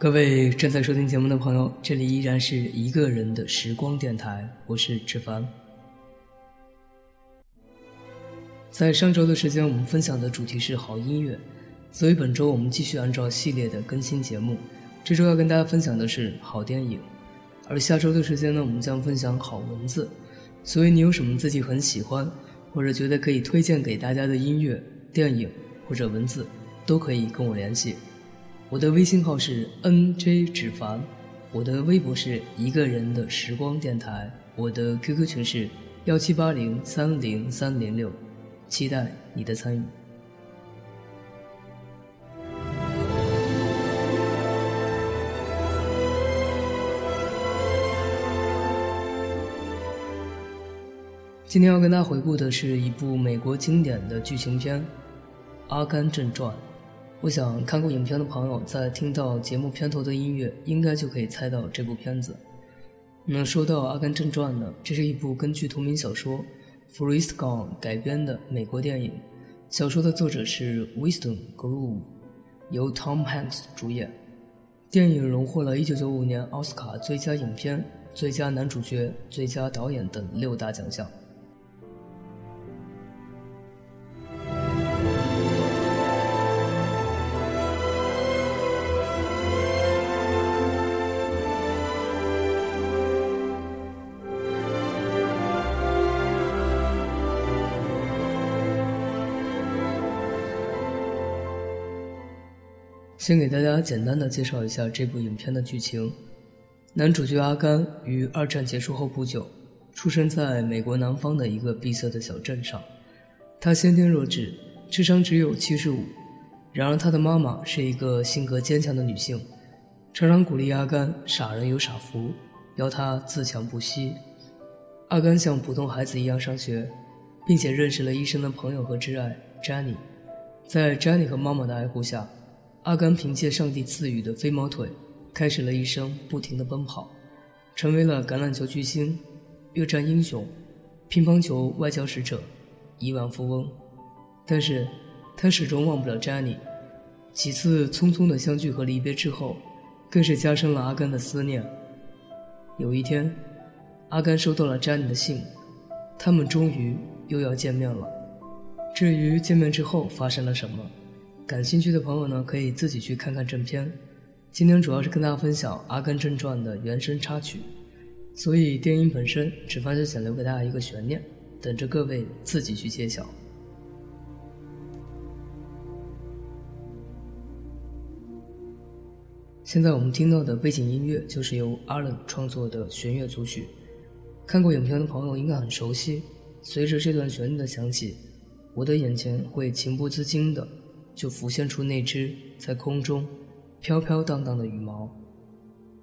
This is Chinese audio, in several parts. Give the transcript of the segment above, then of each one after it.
各位正在收听节目的朋友，这里依然是一个人的时光电台，我是志凡。在上周的时间，我们分享的主题是好音乐，所以本周我们继续按照系列的更新节目。这周要跟大家分享的是好电影，而下周的时间呢，我们将分享好文字。所以你有什么自己很喜欢，或者觉得可以推荐给大家的音乐、电影或者文字，都可以跟我联系。我的微信号是 n j 纸凡，我的微博是一个人的时光电台，我的 QQ 群是幺七八零三零三零六，期待你的参与。今天要跟大家回顾的是一部美国经典的剧情片《阿甘正传》。我想看过影片的朋友，在听到节目片头的音乐，应该就可以猜到这部片子。那说到《阿甘正传》呢，这是一部根据同名小说《Forrest Gump》改编的美国电影。小说的作者是 Winston Groove，由 Tom Hanks 主演。电影荣获了1995年奥斯卡最佳影片、最佳男主角、最佳导演等六大奖项。先给大家简单的介绍一下这部影片的剧情。男主角阿甘于二战结束后不久，出生在美国南方的一个闭塞的小镇上。他先天弱智，智商只有七十五。然而他的妈妈是一个性格坚强的女性，常常鼓励阿甘“傻人有傻福”，要他自强不息。阿甘像普通孩子一样上学，并且认识了医生的朋友和挚爱詹妮。在詹妮和妈妈的爱护下。阿甘凭借上帝赐予的飞毛腿，开始了一生不停的奔跑，成为了橄榄球巨星、越战英雄、乒乓球外交使者、亿万富翁。但是，他始终忘不了詹妮。几次匆匆的相聚和离别之后，更是加深了阿甘的思念。有一天，阿甘收到了詹妮的信，他们终于又要见面了。至于见面之后发生了什么，感兴趣的朋友呢，可以自己去看看正片。今天主要是跟大家分享《阿甘正传》的原声插曲，所以电影本身，只番就想留给大家一个悬念，等着各位自己去揭晓。现在我们听到的背景音乐就是由阿伦创作的弦乐组曲，看过影片的朋友应该很熟悉。随着这段旋律的响起，我的眼前会情不自禁的就浮现出那只在空中飘飘荡荡的羽毛。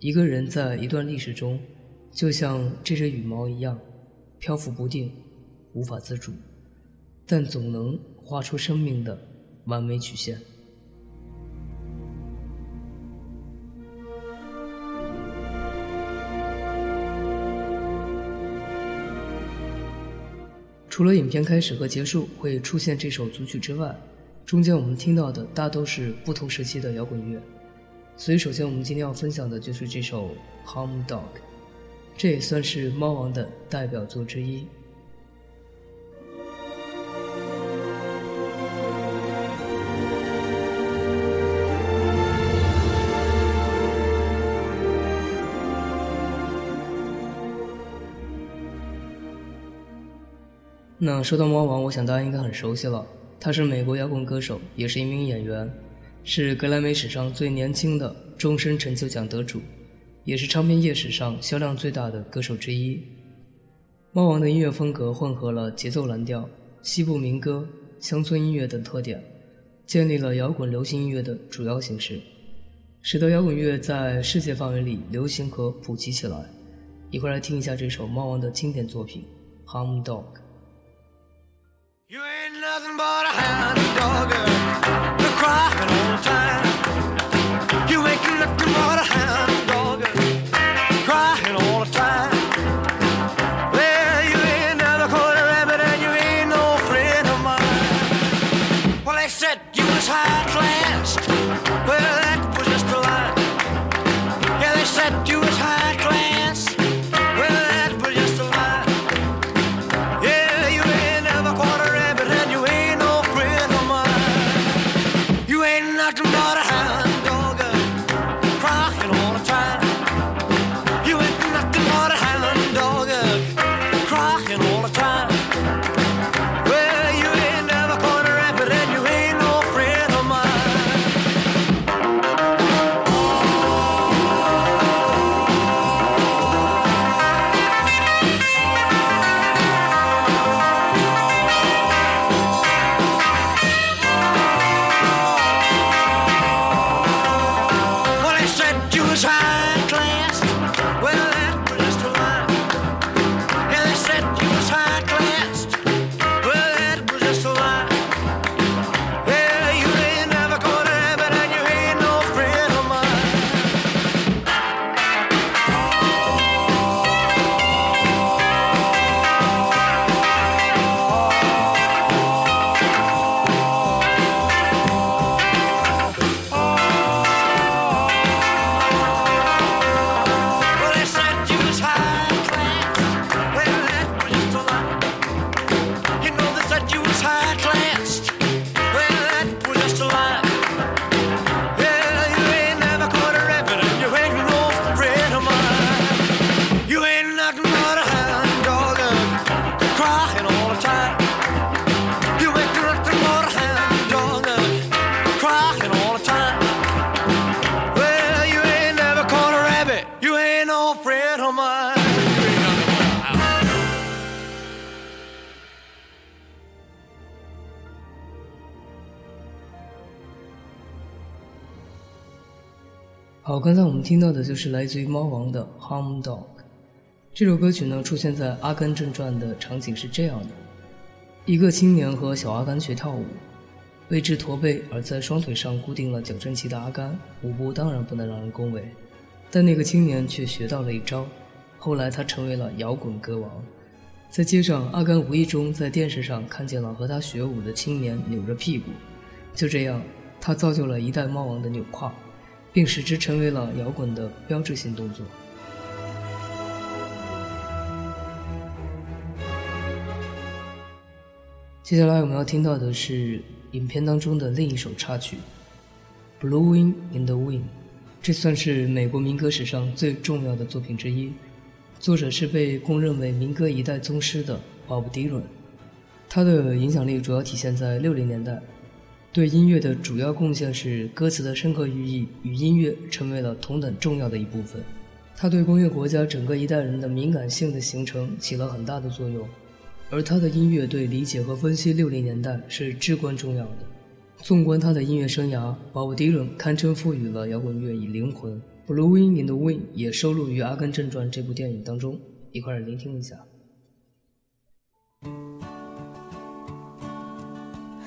一个人在一段历史中，就像这只羽毛一样，漂浮不定，无法自主，但总能画出生命的完美曲线。除了影片开始和结束会出现这首组曲之外，中间我们听到的大都是不同时期的摇滚乐。所以，首先我们今天要分享的就是这首《Hound Dog》，这也算是猫王的代表作之一。那说到猫王，我想大家应该很熟悉了。他是美国摇滚歌手，也是一名演员，是格莱美史上最年轻的终身成就奖得主，也是唱片业史上销量最大的歌手之一。猫王的音乐风格混合了节奏蓝调、西部民歌、乡村音乐等特点，建立了摇滚流行音乐的主要形式，使得摇滚乐在世界范围里流行和普及起来。一块来听一下这首猫王的经典作品《Hound Dog》。You ain't nothing but a hound dog, you're crying all the time. You ain't nothing but a hound 好，刚才我们听到的就是来自于猫王的《Hound Dog》。这首歌曲呢，出现在《阿甘正传》的场景是这样的：一个青年和小阿甘学跳舞，为之驼背而在双腿上固定了矫正器的阿甘，舞步当然不能让人恭维。但那个青年却学到了一招，后来他成为了摇滚歌王。在街上，阿甘无意中在电视上看见了和他学舞的青年扭着屁股，就这样，他造就了一代猫王的扭胯，并使之成为了摇滚的标志性动作。接下来我们要听到的是影片当中的另一首插曲《Blowing in the Wind》，这算是美国民歌史上最重要的作品之一。作者是被公认为民歌一代宗师的 Bob Dylan，他的影响力主要体现在六零年代，对音乐的主要贡献是歌词的深刻寓意与音乐成为了同等重要的一部分。他对工业国家整个一代人的敏感性的形成起了很大的作用，而他的音乐对理解和分析六零年代是至关重要的。纵观他的音乐生涯鲍勃迪伦堪称赋予了摇滚乐以灵魂。Blowing in the Wind 也收录于《阿甘正传》这部电影当中，一块儿聆听一下。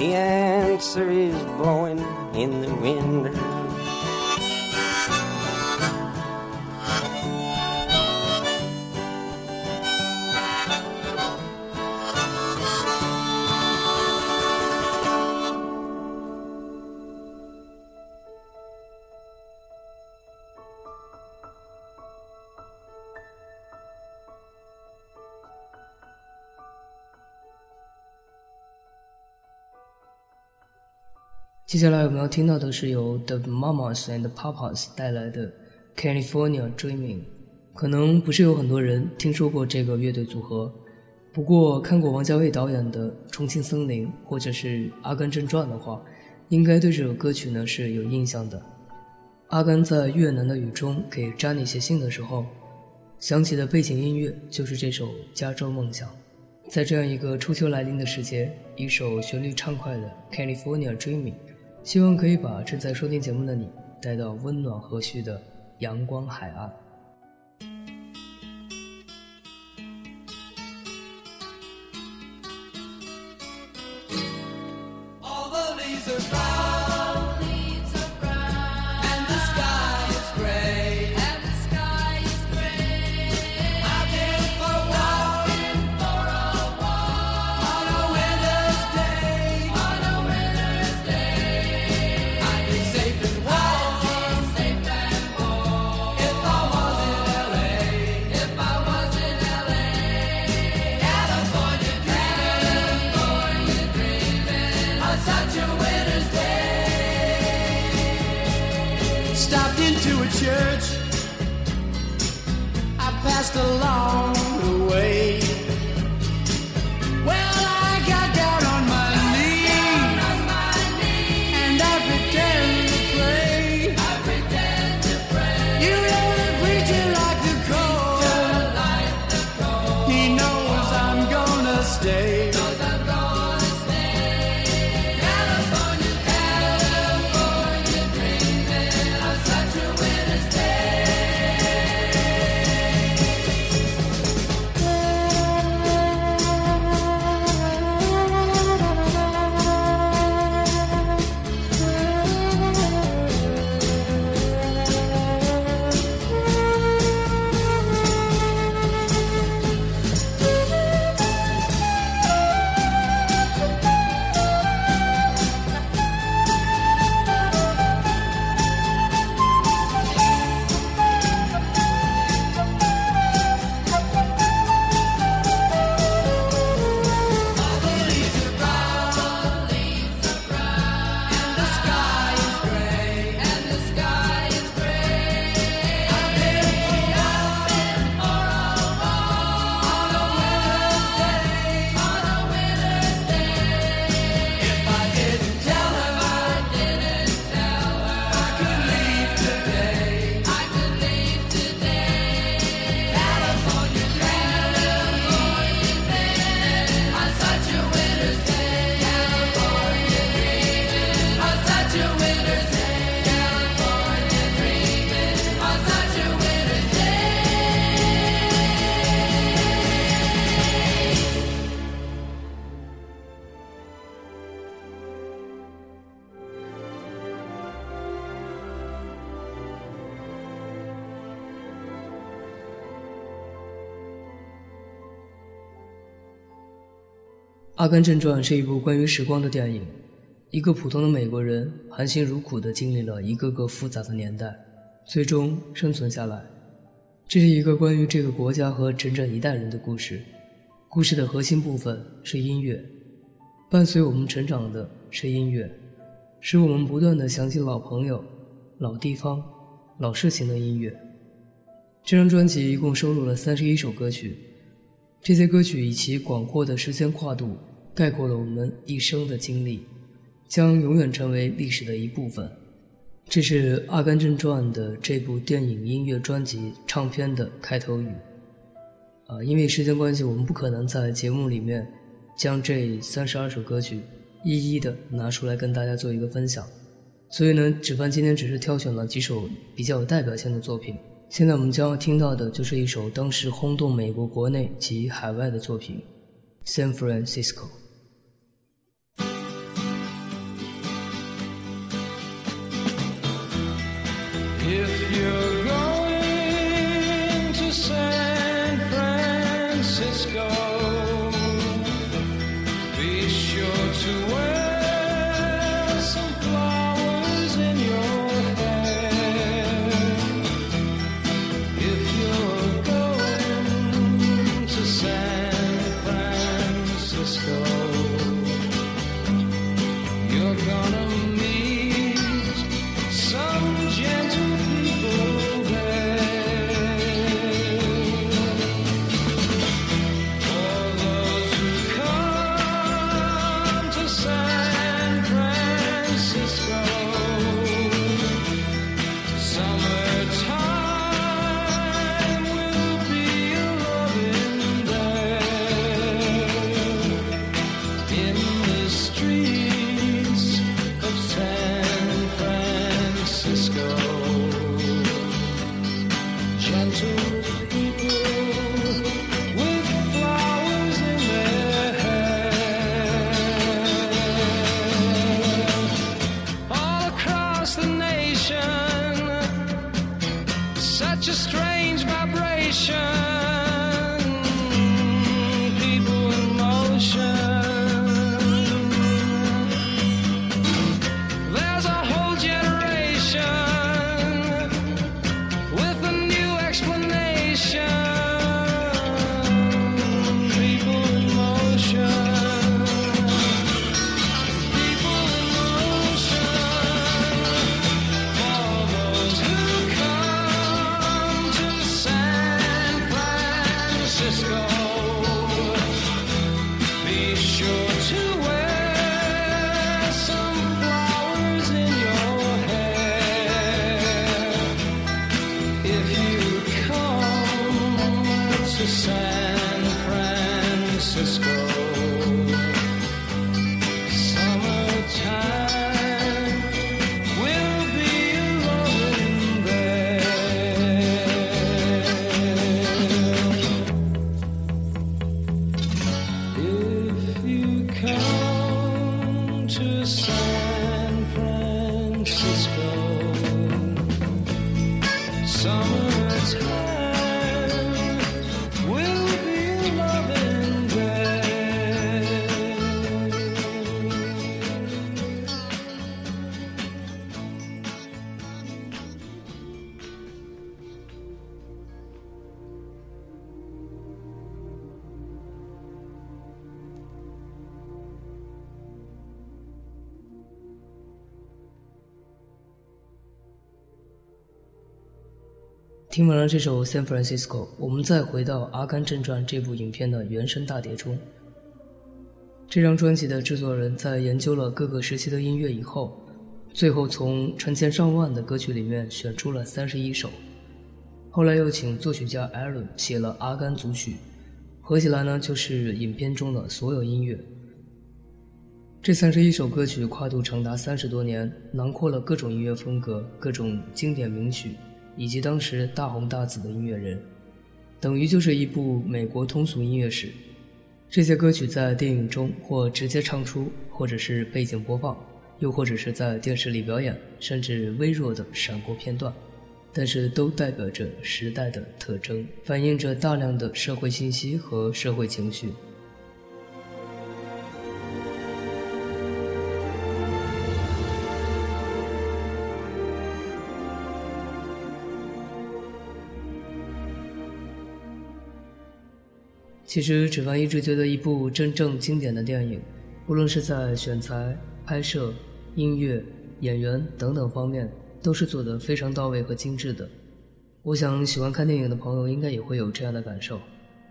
The answer is blowing in the wind.《接下来我们要听到的是由 The Mamas and Papas 带来的《California Dreaming》。可能不是有很多人听说过这个乐队组合，不过看过王家卫导演的《重庆森林》或者是《阿甘正传》的话，应该对这首歌曲呢是有印象的。阿甘在越南的雨中给詹妮写信的时候，响起的背景音乐就是这首《加州梦想》。在这样一个初秋来临的时节，一首旋律畅快的《California Dreaming》，希望可以把正在收听节目的你带到温暖和煦的阳光海岸。All the leaves are brown, 阿甘正传》是一部关于时光的电影。一个普通的美国人含辛茹苦地经历了一个个复杂的年代，最终生存下来。这是一个关于这个国家和整整一代人的故事。故事的核心部分是音乐，伴随我们成长的是音乐，使我们不断地想起老朋友、老地方、老事情的音乐。这张专辑一共收录了三十一首歌曲，这些歌曲以其广阔的时间跨度，概括了我们一生的经历，将永远成为历史的一部分。这是《阿甘正传》的这部电影音乐专辑唱片的开头语。啊，因为时间关系，我们不可能在节目里面将这三十二首歌曲一一的拿出来跟大家做一个分享，所以呢，只凡今天只是挑选了几首比较有代表性的作品。现在我们将要听到的就是一首当时轰动美国国内及海外的作品《San Francisco》。such a strange vibration. to San Francisco. 听完了这首《San Francisco》，我们再回到《阿甘正传》这部影片的原声大碟中。这张专辑的制作人在研究了各个时期的音乐以后，最后从成千上万的歌曲里面选出了三十一首。后来又请作曲家艾伦写了《阿甘组曲》，合起来呢就是影片中的所有音乐。这三十一首歌曲跨度长达三十多年，囊括了各种音乐风格、各种经典名曲，以及当时大红大紫的音乐人，等于就是一部美国通俗音乐史。这些歌曲在电影中或直接唱出，或者是背景播放，又或者是在电视里表演，甚至微弱的闪过片段，但是都代表着时代的特征，反映着大量的社会信息和社会情绪。其实，指凡一直觉得一部真正经典的电影，无论是在选材、拍摄、音乐、演员等等方面，都是做得非常到位和精致的。我想，喜欢看电影的朋友应该也会有这样的感受。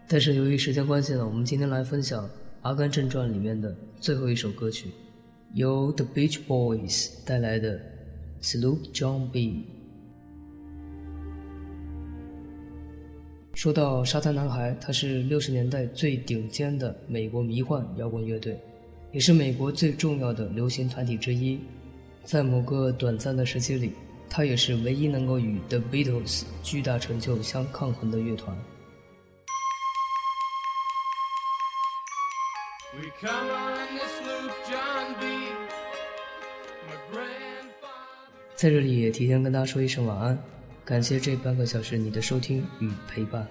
但是由于时间关系呢，我们今天来分享《阿甘正传》里面的最后一首歌曲，由 The Beach Boys 带来的《Sloop John B》。说到沙滩男孩，他是六十年代最顶尖的美国迷幻摇滚乐队，也是美国最重要的流行团体之一。在某个短暂的时期里，他也是唯一能够与 The Beatles 巨大成就相抗衡的乐团。We come on this sloop, John B. 在这里也提前跟大家说一声晚安，感谢这半个小时你的收听与陪伴。